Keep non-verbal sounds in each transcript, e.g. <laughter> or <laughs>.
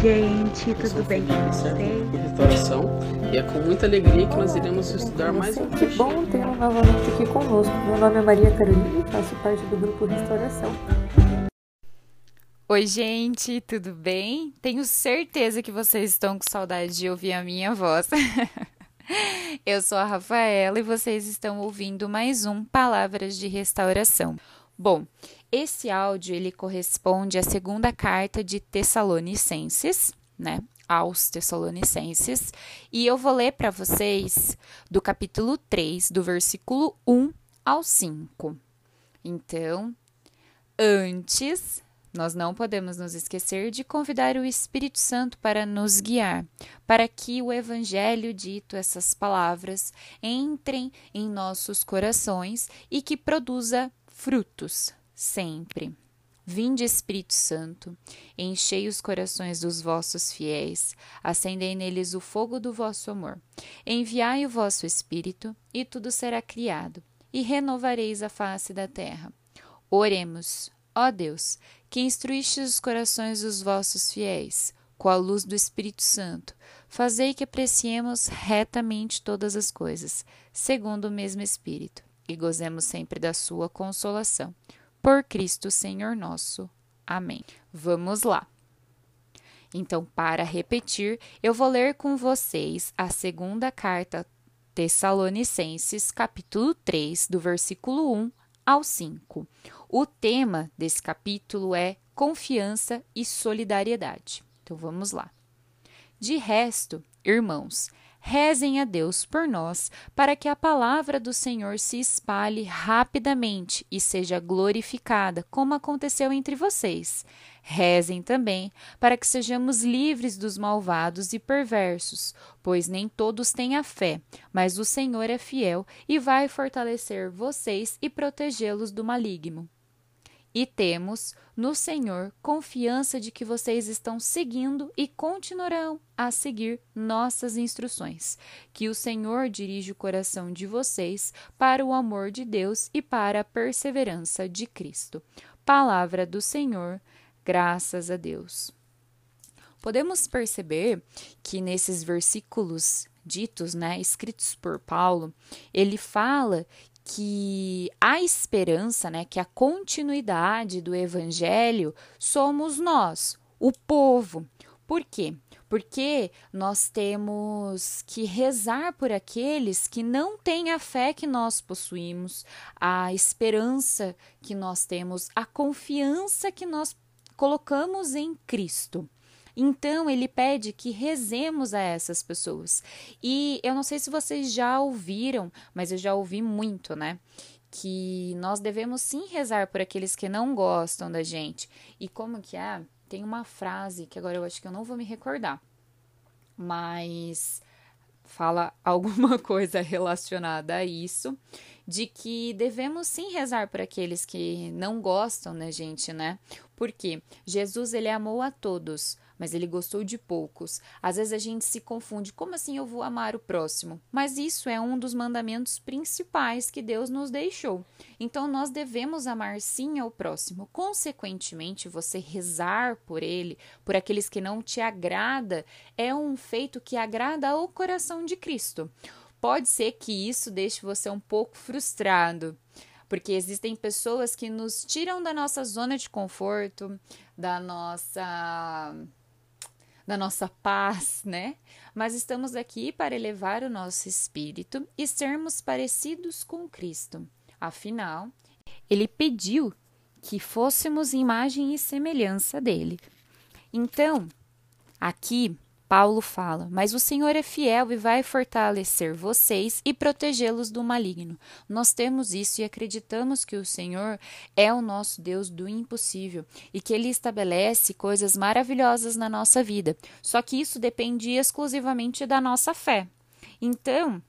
gente. Eu sou Tudo bem com vocês? Restauração e é com muita alegria que nós iremos estudar mais um Que bom tê-lo novamente aqui conosco. Meu nome é Maria Carolina e faço parte do grupo Restauração. Oi, gente, tudo bem? Tenho certeza que vocês estão com saudade de ouvir a minha voz. <laughs> Eu sou a Rafaela e vocês estão ouvindo mais um Palavras de Restauração. Bom, esse áudio ele corresponde à segunda carta de Tessalonicenses, né? Aos Tessalonicenses, e eu vou ler para vocês do capítulo 3, do versículo 1 ao 5. Então, antes nós não podemos nos esquecer de convidar o Espírito Santo para nos guiar, para que o Evangelho dito, essas palavras, entrem em nossos corações e que produza frutos sempre. Vinde, Espírito Santo, enchei os corações dos vossos fiéis, acendei neles o fogo do vosso amor. Enviai o vosso Espírito, e tudo será criado, e renovareis a face da terra. Oremos, ó Deus, que instruíste os corações dos vossos fiéis, com a luz do Espírito Santo, fazei que apreciemos retamente todas as coisas, segundo o mesmo Espírito, e gozemos sempre da sua consolação. Por Cristo Senhor nosso. Amém. Vamos lá. Então, para repetir, eu vou ler com vocês a segunda carta Tessalonicenses, capítulo 3, do versículo 1 ao 5. O tema desse capítulo é confiança e solidariedade. Então vamos lá. De resto, irmãos, rezem a Deus por nós, para que a palavra do Senhor se espalhe rapidamente e seja glorificada, como aconteceu entre vocês. Rezem também para que sejamos livres dos malvados e perversos, pois nem todos têm a fé, mas o Senhor é fiel e vai fortalecer vocês e protegê-los do maligno. E temos no Senhor confiança de que vocês estão seguindo e continuarão a seguir nossas instruções. Que o Senhor dirija o coração de vocês para o amor de Deus e para a perseverança de Cristo. Palavra do Senhor, graças a Deus. Podemos perceber que nesses versículos ditos, né, escritos por Paulo, ele fala que a esperança, né, que a continuidade do evangelho somos nós, o povo. Por quê? Porque nós temos que rezar por aqueles que não têm a fé que nós possuímos, a esperança que nós temos, a confiança que nós colocamos em Cristo. Então, ele pede que rezemos a essas pessoas. E eu não sei se vocês já ouviram, mas eu já ouvi muito, né? Que nós devemos sim rezar por aqueles que não gostam da gente. E como que é? Tem uma frase que agora eu acho que eu não vou me recordar, mas fala <laughs> alguma coisa relacionada a isso, de que devemos sim rezar por aqueles que não gostam da gente, né? Porque Jesus ele amou a todos, mas ele gostou de poucos. Às vezes a gente se confunde, como assim eu vou amar o próximo? Mas isso é um dos mandamentos principais que Deus nos deixou. Então nós devemos amar sim ao próximo. Consequentemente, você rezar por ele, por aqueles que não te agrada, é um feito que agrada ao coração de Cristo. Pode ser que isso deixe você um pouco frustrado, porque existem pessoas que nos tiram da nossa zona de conforto, da nossa da nossa paz, né? Mas estamos aqui para elevar o nosso espírito e sermos parecidos com Cristo. Afinal, ele pediu que fôssemos imagem e semelhança dele. Então, aqui Paulo fala: Mas o Senhor é fiel e vai fortalecer vocês e protegê-los do maligno. Nós temos isso e acreditamos que o Senhor é o nosso Deus do impossível e que ele estabelece coisas maravilhosas na nossa vida. Só que isso depende exclusivamente da nossa fé. Então,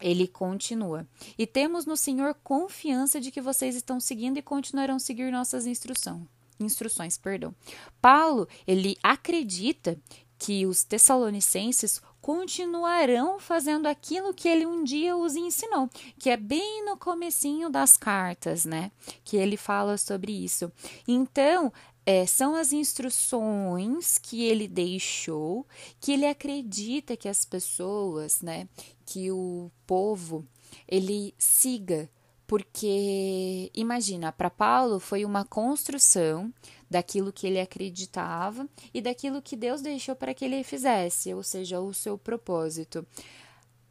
ele continua. E temos no Senhor confiança de que vocês estão seguindo e continuarão seguir nossas instruções. Instruções, perdão. Paulo, ele acredita que os tessalonicenses continuarão fazendo aquilo que ele um dia os ensinou, que é bem no comecinho das cartas, né? Que ele fala sobre isso. Então, é, são as instruções que ele deixou, que ele acredita que as pessoas, né, que o povo, ele siga porque imagina, para Paulo foi uma construção daquilo que ele acreditava e daquilo que Deus deixou para que ele fizesse, ou seja, o seu propósito.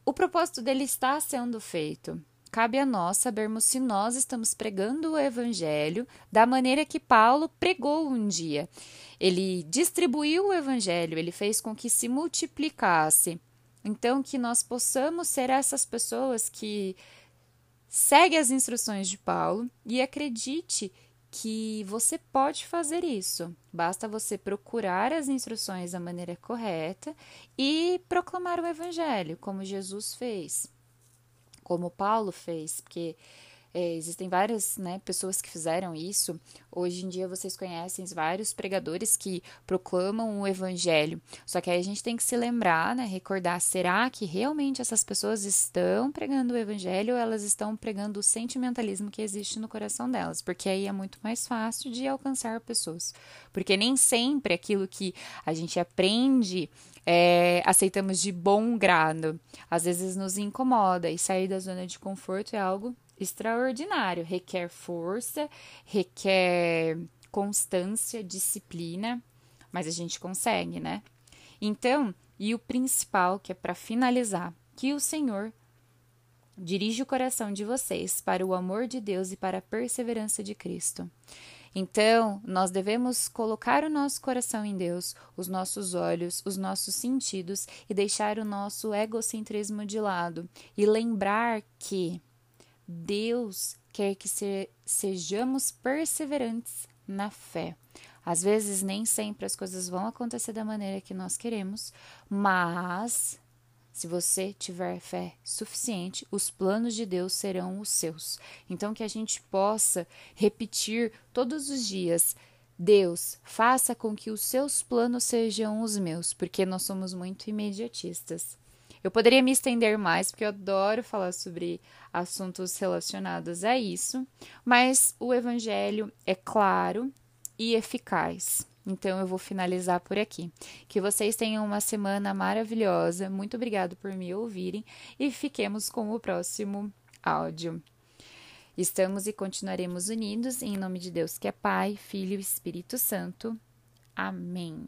O propósito dele está sendo feito. Cabe a nós sabermos se nós estamos pregando o evangelho da maneira que Paulo pregou um dia. Ele distribuiu o evangelho, ele fez com que se multiplicasse. Então, que nós possamos ser essas pessoas que Segue as instruções de Paulo e acredite que você pode fazer isso. Basta você procurar as instruções da maneira correta e proclamar o evangelho, como Jesus fez, como Paulo fez, porque é, existem várias né, pessoas que fizeram isso. Hoje em dia vocês conhecem vários pregadores que proclamam o evangelho. Só que aí a gente tem que se lembrar, né, recordar, será que realmente essas pessoas estão pregando o evangelho ou elas estão pregando o sentimentalismo que existe no coração delas? Porque aí é muito mais fácil de alcançar pessoas. Porque nem sempre aquilo que a gente aprende é, aceitamos de bom grado. Às vezes nos incomoda e sair da zona de conforto é algo extraordinário, requer força, requer constância, disciplina, mas a gente consegue, né? Então, e o principal, que é para finalizar, que o Senhor dirige o coração de vocês para o amor de Deus e para a perseverança de Cristo. Então, nós devemos colocar o nosso coração em Deus, os nossos olhos, os nossos sentidos e deixar o nosso egocentrismo de lado e lembrar que Deus quer que se, sejamos perseverantes na fé. Às vezes, nem sempre as coisas vão acontecer da maneira que nós queremos, mas se você tiver fé suficiente, os planos de Deus serão os seus. Então, que a gente possa repetir todos os dias: Deus, faça com que os seus planos sejam os meus, porque nós somos muito imediatistas. Eu poderia me estender mais, porque eu adoro falar sobre assuntos relacionados a isso, mas o evangelho é claro e eficaz. Então eu vou finalizar por aqui. Que vocês tenham uma semana maravilhosa. Muito obrigado por me ouvirem e fiquemos com o próximo áudio. Estamos e continuaremos unidos em nome de Deus que é Pai, Filho e Espírito Santo. Amém.